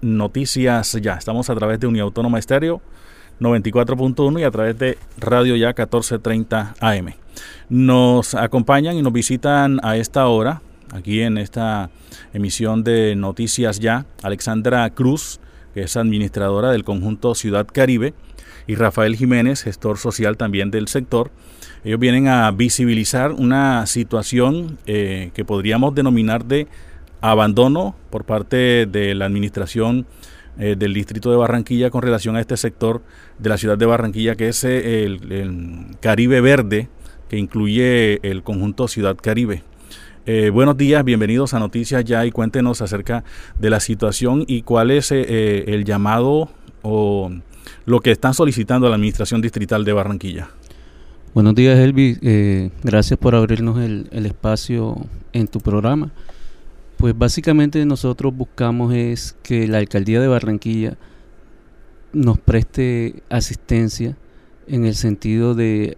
Noticias Ya. Estamos a través de Uniautónoma Estéreo 94.1 y a través de Radio Ya 1430 AM. Nos acompañan y nos visitan a esta hora, aquí en esta emisión de Noticias Ya, Alexandra Cruz, que es administradora del conjunto Ciudad Caribe, y Rafael Jiménez, gestor social también del sector. Ellos vienen a visibilizar una situación eh, que podríamos denominar de abandono por parte de la administración eh, del distrito de Barranquilla con relación a este sector de la ciudad de Barranquilla, que es eh, el, Caribe Verde, que incluye el conjunto Ciudad Caribe. buenos días, bienvenidos a Noticias Ya y cuéntenos acerca de la situación y cuál es el llamado o lo que están solicitando a la Administración Distrital de Barranquilla. Buenos días, Elvi. Eh, gracias por abrirnos el, espacio en tu programa. Pues básicamente nosotros buscamos es que la Alcaldía de Barranquilla nos preste asistencia en el sentido de,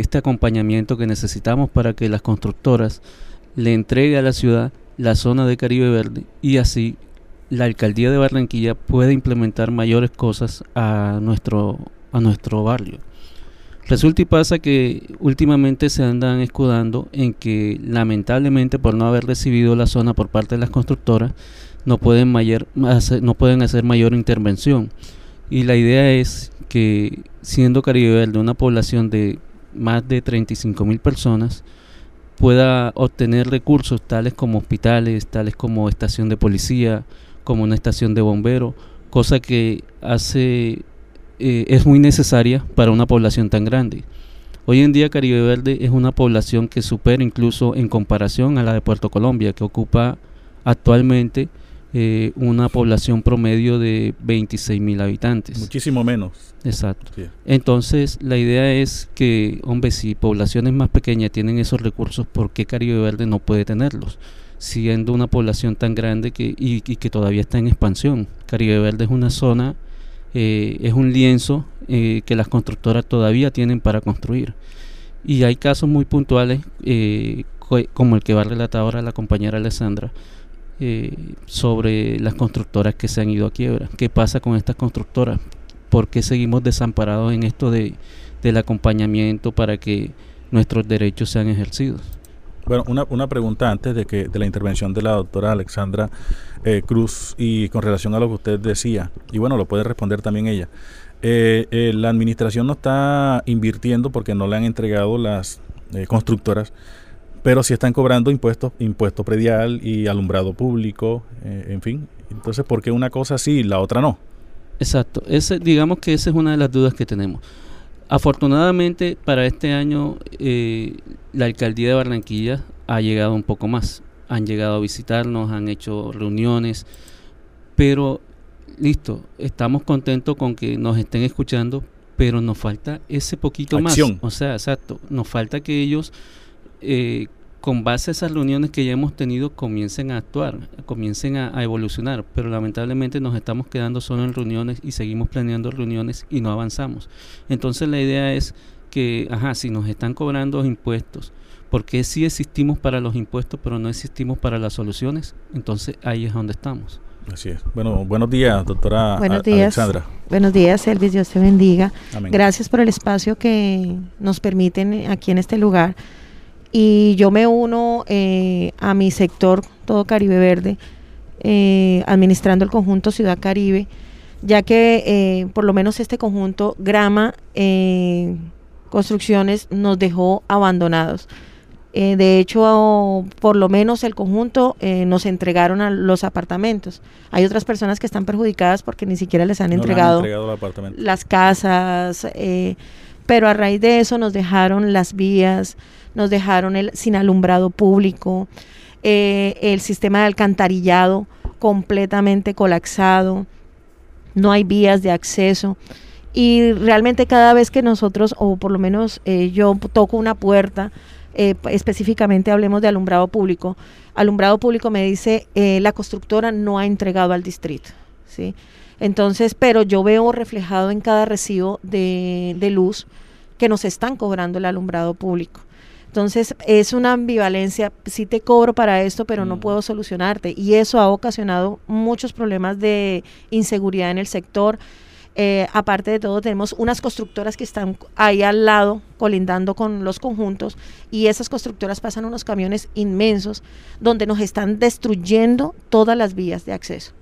este acompañamiento que necesitamos para que las constructoras le entreguen a la ciudad la zona de Caribe Verde y así la alcaldía de Barranquilla puede implementar mayores cosas a nuestro, a nuestro barrio. Resulta y pasa que últimamente se andan escudando en que lamentablemente por no haber recibido la zona por parte de las constructoras no pueden, mayor, no pueden hacer mayor intervención. Y la idea es que siendo Caribe Verde una población de más de 35 mil personas, pueda obtener recursos tales como hospitales, tales como estación de policía, como una estación de bomberos, cosa que hace eh, es muy necesaria para una población tan grande. Hoy en día Caribe Verde es una población que supera incluso en comparación a la de Puerto Colombia, que ocupa actualmente eh, una población promedio de 26 mil habitantes. Muchísimo menos. Exacto. Entonces, la idea es que, hombre, si poblaciones más pequeñas tienen esos recursos, ¿por qué Caribe Verde no puede tenerlos? siendo una población tan grande que, y, que todavía está en expansión. Caribe Verde es una zona, eh, es un lienzo eh, que las constructoras todavía tienen para construir. Y hay casos muy puntuales, eh, como el que va a relatar ahora la compañera Alessandra, sobre las constructoras que se han ido a quiebra. ¿Qué pasa con estas constructoras? ¿Por qué seguimos desamparados en esto de, del acompañamiento para que nuestros derechos sean ejercidos? Una pregunta antes de que de la intervención de la doctora Alexandra eh, Cruz y con relación a lo que usted decía, y bueno, lo puede responder también ella. Eh, eh, la administración no está invirtiendo porque no le han entregado las constructoras, pero sí están cobrando impuestos, impuesto predial y alumbrado público, en fin. Entonces, ¿por qué una cosa sí y la otra no? Exacto. Ese, digamos que esa es una de las dudas que tenemos. Afortunadamente para este año eh, la alcaldía de Barranquilla ha llegado un poco más. Han llegado a visitarnos, han hecho reuniones, pero listo, estamos contentos con que nos estén escuchando, pero nos falta ese poquito más. O sea, exacto, nos falta que ellos eh, con base a esas reuniones que ya hemos tenido comiencen a actuar, comiencen a, evolucionar, pero lamentablemente nos estamos quedando solo en reuniones y seguimos planeando reuniones y no avanzamos. Entonces la idea es que, ajá, si nos están cobrando impuestos, ¿por qué sí existimos para los impuestos pero no existimos para las soluciones? Entonces ahí es donde estamos. Así es. Bueno, buenos días, doctora buenos días, Alexandra. Buenos días, Elvis, Dios te bendiga. Gracias por el espacio que nos permiten aquí en este lugar y yo me uno eh, a mi sector, todo Caribe Verde, eh, administrando el conjunto Ciudad Caribe, ya que eh, por lo menos este conjunto Grama Construcciones nos dejó abandonados. de hecho, por lo menos el conjunto nos entregaron a los apartamentos. Hay otras personas que están perjudicadas porque ni siquiera les han entregado, las casas, pero a raíz de eso nos dejaron las vías, nos dejaron el, sin alumbrado público, eh, el sistema de alcantarillado completamente colapsado, no hay vías de acceso. Y realmente cada vez que nosotros, o por lo menos eh, yo toco una puerta, eh, específicamente hablemos de alumbrado público, alumbrado público me dice la constructora no ha entregado al distrito. ¿sí? Entonces, pero yo veo reflejado en cada recibo de, de luz que nos están cobrando el alumbrado público. Entonces es una ambivalencia, sí te cobro para esto, pero no mm. puedo solucionarte. Y eso ha ocasionado muchos problemas de inseguridad en el sector. Eh, aparte de todo, tenemos unas constructoras que están ahí al lado, colindando con los conjuntos, y esas constructoras pasan unos camiones inmensos donde nos están destruyendo todas las vías de acceso.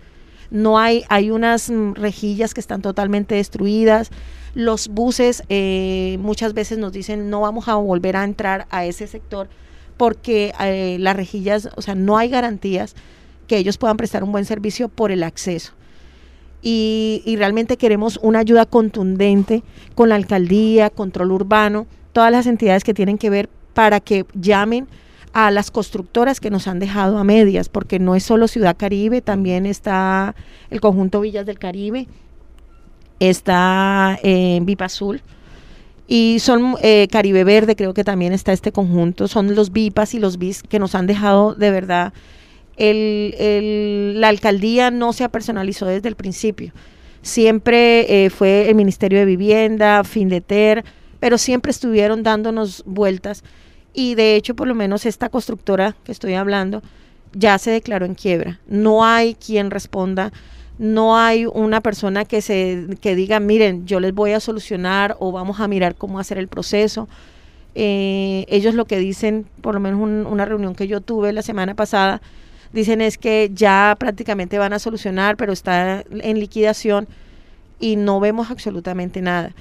No hay, hay unas mm, rejillas que están totalmente destruidas, los buses eh, muchas veces nos dicen no vamos a volver a entrar a ese sector porque eh, las rejillas, o sea, no hay garantías que ellos puedan prestar un buen servicio por el acceso. Y, y, realmente queremos una ayuda contundente con la alcaldía, control urbano, todas las entidades que tienen que ver para que llamen a las constructoras que nos han dejado a medias, porque no es solo Ciudad Caribe, también está el conjunto Villas del Caribe, está en Vipa Azul y son eh, Caribe Verde, creo que también está este conjunto, son los VIPAS y los BIS que nos han dejado de verdad. El, la alcaldía no se personalizó desde el principio. Siempre eh, fue el Ministerio de Vivienda, Findeter, pero siempre estuvieron dándonos vueltas. Y de hecho, por lo menos esta constructora que estoy hablando ya se declaró en quiebra. No hay quien responda no hay una persona que se que diga miren yo les voy a solucionar o vamos a mirar cómo hacer el proceso eh, ellos lo que dicen por lo menos una reunión que yo tuve la semana pasada dicen es que ya prácticamente van a solucionar pero está en liquidación y no vemos absolutamente nada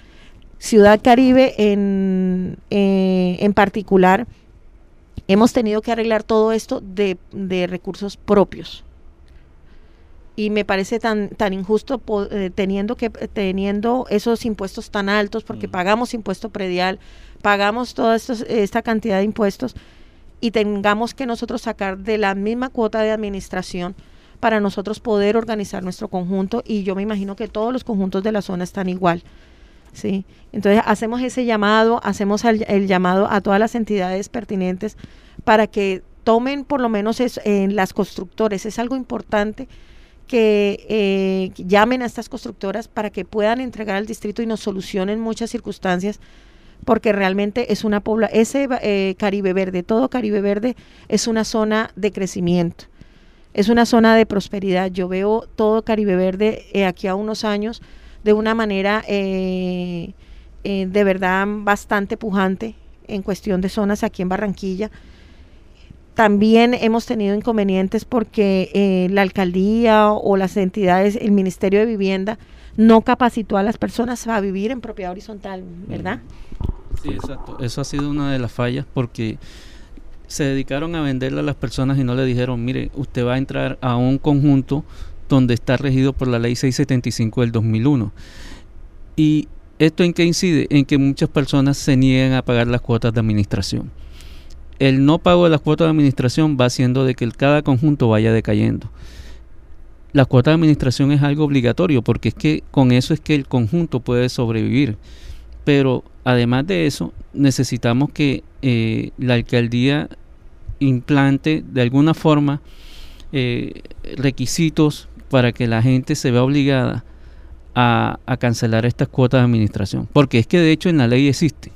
Ciudad Caribe en, eh, en particular hemos tenido que arreglar todo esto de, de recursos propios y me parece tan tan injusto eh, teniendo que teniendo esos impuestos tan altos porque mm. pagamos impuesto predial, pagamos toda esta cantidad de impuestos y tengamos que nosotros sacar de la misma cuota de administración para nosotros poder organizar nuestro conjunto y yo me imagino que todos los conjuntos de la zona están igual. ¿Sí? Entonces hacemos ese llamado, hacemos el, llamado a todas las entidades pertinentes para que tomen por lo menos en las constructores, es algo importante que eh, llamen a estas constructoras para que puedan entregar al distrito y nos solucionen muchas circunstancias porque realmente es una población, ese eh, Caribe Verde, todo Caribe Verde es una zona de crecimiento, es una zona de prosperidad. Yo veo todo Caribe Verde eh, aquí a unos años de una manera de verdad bastante pujante en cuestión de zonas aquí en Barranquilla también hemos tenido inconvenientes porque eh, la alcaldía o las entidades, el Ministerio de Vivienda, no capacitó a las personas a vivir en propiedad horizontal, ¿verdad? Sí, exacto. Eso ha sido una de las fallas porque se dedicaron a venderle a las personas y no le dijeron, mire, usted va a entrar a un conjunto donde está regido por la ley 675 del 2001. ¿Y esto en qué incide? En que muchas personas se niegan a pagar las cuotas de administración el no pago de las cuotas de administración va haciendo de que cada conjunto vaya decayendo. La cuota de administración es algo obligatorio porque es que con eso es que el conjunto puede sobrevivir. Pero además de eso, necesitamos que eh, la alcaldía implante de alguna forma eh, requisitos para que la gente se vea obligada a, cancelar estas cuotas de administración. Porque es que de hecho en la ley existe,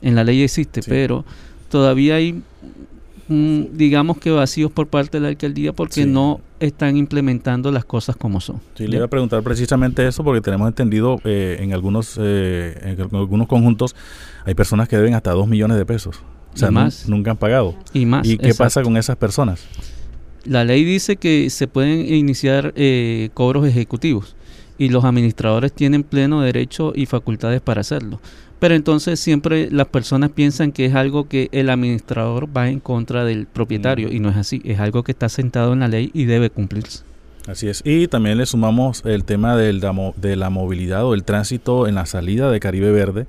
en la ley existe, pero todavía hay digamos que vacíos por parte de la alcaldía porque no están implementando las cosas como son. Sí, le iba a preguntar precisamente eso porque tenemos entendido eh, en algunos eh, en algunos conjuntos hay personas que deben hasta dos millones de pesos. O sea, nunca han pagado. Y más. ¿Y qué pasa con esas personas? La ley dice que se pueden iniciar eh, cobros ejecutivos y los administradores tienen pleno derecho y facultades para hacerlo. Pero entonces siempre las personas piensan que es algo que el administrador va en contra del propietario y no es así, es algo que está sentado en la ley y debe cumplirse. Así es. Y también le sumamos el tema del, de la movilidad o el tránsito en la salida de Caribe Verde,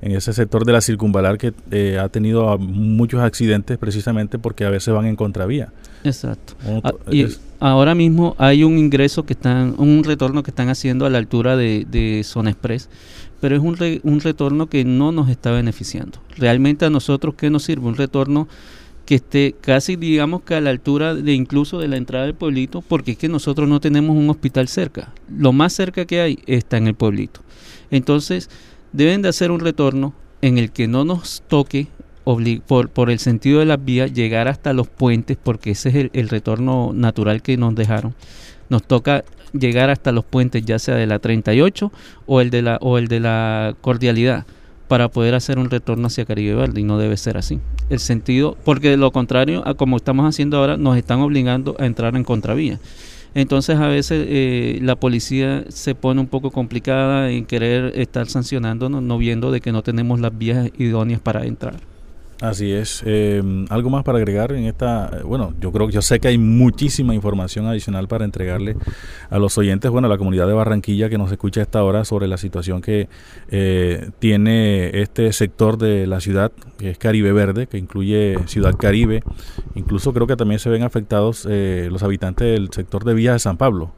en ese sector de la circunvalar que eh, ha tenido muchos accidentes precisamente porque a veces van en contravía. Exacto. Ah, y ahora mismo hay un ingreso que están, un retorno que están haciendo a la altura de, de Zona Express pero es un, un retorno que no nos está beneficiando. Realmente a nosotros, ¿qué nos sirve? Un retorno que esté casi, digamos, que a la altura de incluso de la entrada del pueblito, porque es que nosotros no tenemos un hospital cerca. Lo más cerca que hay está en el pueblito. Entonces, deben de hacer un retorno en el que no nos toque por, por el sentido de las vías, llegar hasta los puentes, porque ese es el, retorno natural que nos dejaron. Nos toca llegar hasta los puentes, ya sea de la 38 o el de la, o el de la cordialidad, para poder hacer un retorno hacia Caribe Verde, y no debe ser así. El sentido, porque de lo contrario, a como estamos haciendo ahora, nos están obligando a entrar en contravía. Entonces a veces eh, la policía se pone un poco complicada en querer estar sancionándonos, no viendo de que no tenemos las vías idóneas para entrar. Así es. Em, algo más para agregar en esta. Bueno, yo creo que yo sé que hay muchísima información adicional para entregarle a los oyentes, bueno, a la comunidad de Barranquilla que nos escucha a esta hora sobre la situación que eh, tiene este sector de la ciudad, que es Caribe Verde, que incluye Ciudad Caribe. Incluso creo que también se ven afectados eh, los habitantes del sector de Villa de San Pablo.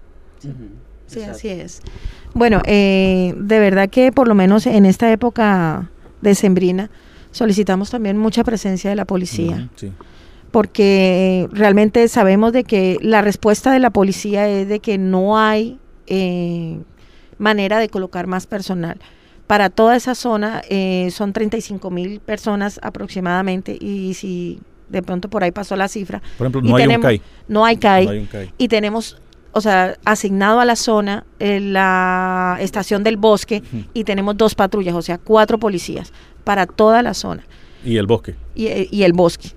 Sí, así es. Bueno, eh, de verdad que por lo menos en esta época decembrina solicitamos también mucha presencia de la policía. Porque realmente sabemos de que la respuesta de la policía es de que no hay eh, manera de colocar más personal. Para toda esa zona eh, son 35 mil personas aproximadamente y si de pronto por ahí pasó la cifra. Por ejemplo, no, hay, un CAI. no hay CAI. Y tenemos o sea, asignado a la zona eh, la estación del bosque y tenemos dos patrullas, o sea, cuatro policías para toda la zona. ¿Y el bosque? Y, eh, el bosque.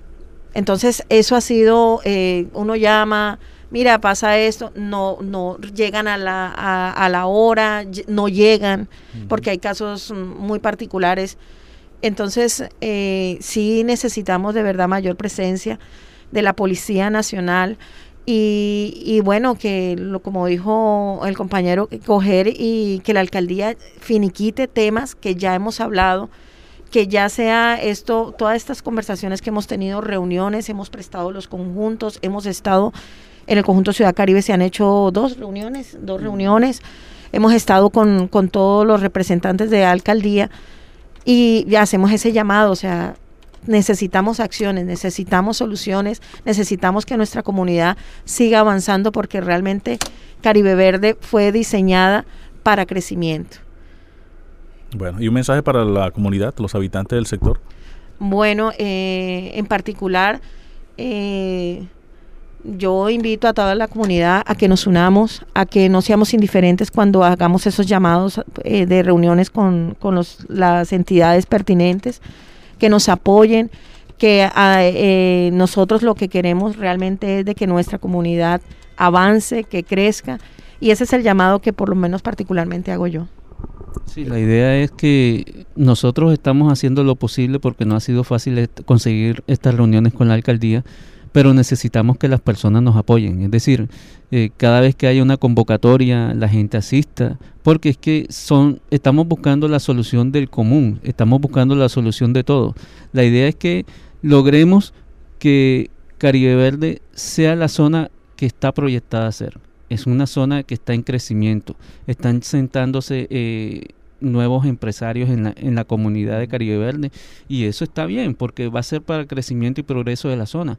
Entonces, eso ha sido, eh, uno llama, mira, pasa esto, no, no llegan a la, a, la hora, no llegan, porque hay casos muy particulares. Entonces, eh, sí necesitamos de verdad mayor presencia de la Policía Nacional. Y, y, bueno, que lo, como dijo el compañero, coger y que la alcaldía finiquite temas que ya hemos hablado, que ya sea esto, todas estas conversaciones que hemos tenido, reuniones, hemos prestado los conjuntos, hemos estado en el conjunto Ciudad Caribe, se han hecho dos reuniones, dos reuniones, hemos estado con, con todos los representantes de alcaldía y hacemos ese llamado, o sea, necesitamos acciones, necesitamos soluciones, necesitamos que nuestra comunidad siga avanzando porque realmente Caribe Verde fue diseñada para crecimiento. Bueno, ¿y un mensaje para la comunidad, los habitantes del sector? Bueno, eh, en particular, eh, yo invito a toda la comunidad a que nos unamos, a que no seamos indiferentes cuando hagamos esos llamados eh, de reuniones con, las entidades pertinentes, que nos apoyen, que nosotros lo que queremos realmente es de que nuestra comunidad avance, que crezca, y ese es el llamado que por lo menos particularmente hago yo. Sí, la idea es que nosotros estamos haciendo lo posible porque no ha sido fácil conseguir estas reuniones con la alcaldía, pero necesitamos que las personas nos apoyen. Es decir, eh, cada vez que haya una convocatoria, la gente asista, porque es que son, estamos buscando la solución del común, estamos buscando la solución de todo. La idea es que logremos que Caribe Verde sea la zona que está proyectada a ser es una zona que está en crecimiento. Están sentándose eh, nuevos empresarios en la, en la comunidad de Caribe Verde y eso está bien porque va a ser para el crecimiento y progreso de la zona.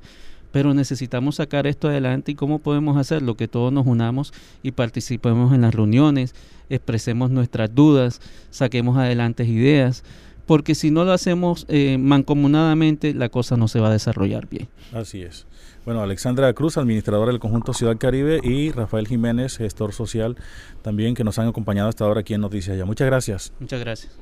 Pero necesitamos sacar esto adelante y cómo podemos hacerlo, que todos nos unamos y participemos en las reuniones, expresemos nuestras dudas, saquemos adelante ideas, porque si no lo hacemos eh, mancomunadamente la cosa no se va a desarrollar bien. Así es. Bueno, Alexandra Cruz, administradora del conjunto Ciudad Caribe, y Rafael Jiménez, gestor social, también que nos han acompañado hasta ahora aquí en Noticias Ya. Muchas gracias. Muchas gracias.